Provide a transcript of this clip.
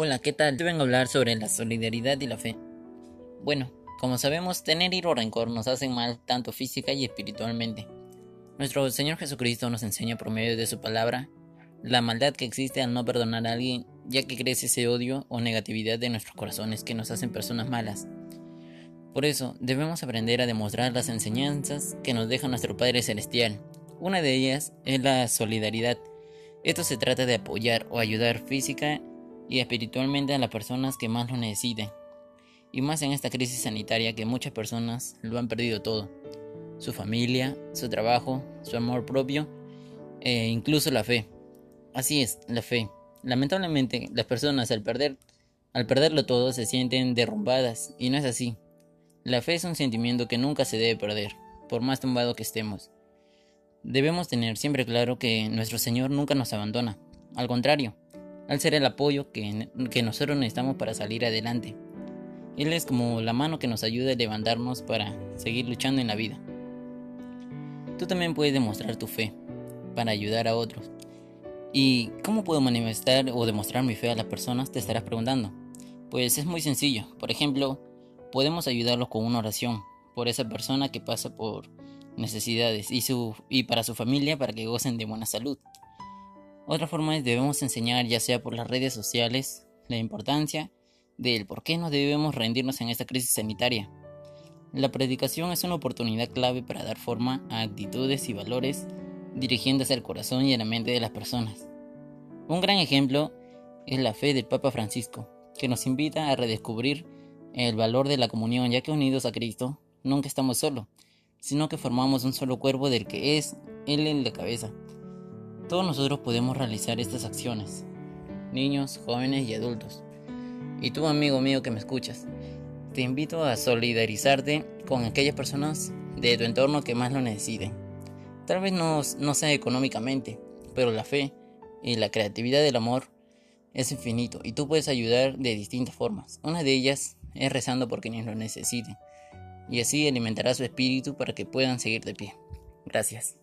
Hola, ¿qué tal? Te vengo a hablar sobre la solidaridad y la fe. Bueno, como sabemos, tener ira o rencor nos hacen mal tanto física y espiritualmente. Nuestro Señor Jesucristo nos enseña por medio de su palabra la maldad que existe al no perdonar a alguien, ya que crece ese odio o negatividad de nuestros corazones que nos hacen personas malas. Por eso, debemos aprender a demostrar las enseñanzas que nos deja nuestro Padre Celestial. Una de ellas es la solidaridad. Esto se trata de apoyar o ayudar física y espiritualmente a las personas que más lo necesiten. Y más en esta crisis sanitaria que muchas personas lo han perdido todo. Su familia, su trabajo, su amor propio e incluso la fe. Así es, la fe. Lamentablemente, las personas al perder al perderlo todo se sienten derrumbadas y no es así. La fe es un sentimiento que nunca se debe perder, por más tumbado que estemos. Debemos tener siempre claro que nuestro Señor nunca nos abandona. Al contrario, al ser el apoyo que, que nosotros necesitamos para salir adelante. Él es como la mano que nos ayuda a levantarnos para seguir luchando en la vida. Tú también puedes demostrar tu fe para ayudar a otros. ¿Y cómo puedo manifestar o demostrar mi fe a las personas? Te estarás preguntando. Pues es muy sencillo. Por ejemplo, podemos ayudarlos con una oración por esa persona que pasa por necesidades y, su, y para su familia para que gocen de buena salud. Otra forma es debemos enseñar, ya sea por las redes sociales, la importancia del por qué no debemos rendirnos en esta crisis sanitaria. La predicación es una oportunidad clave para dar forma a actitudes y valores dirigiéndose al corazón y a la mente de las personas. Un gran ejemplo es la fe del Papa Francisco, que nos invita a redescubrir el valor de la comunión, ya que unidos a Cristo nunca estamos solos, sino que formamos un solo cuerpo del que es Él en la cabeza. Todos nosotros podemos realizar estas acciones, niños, jóvenes y adultos. Y tú, amigo mío que me escuchas, te invito a solidarizarte con aquellas personas de tu entorno que más lo necesiten. Tal vez no, no sea económicamente, pero la fe y la creatividad del amor es infinito y tú puedes ayudar de distintas formas. Una de ellas es rezando por quienes lo necesiten y así alimentará su espíritu para que puedan seguir de pie. Gracias.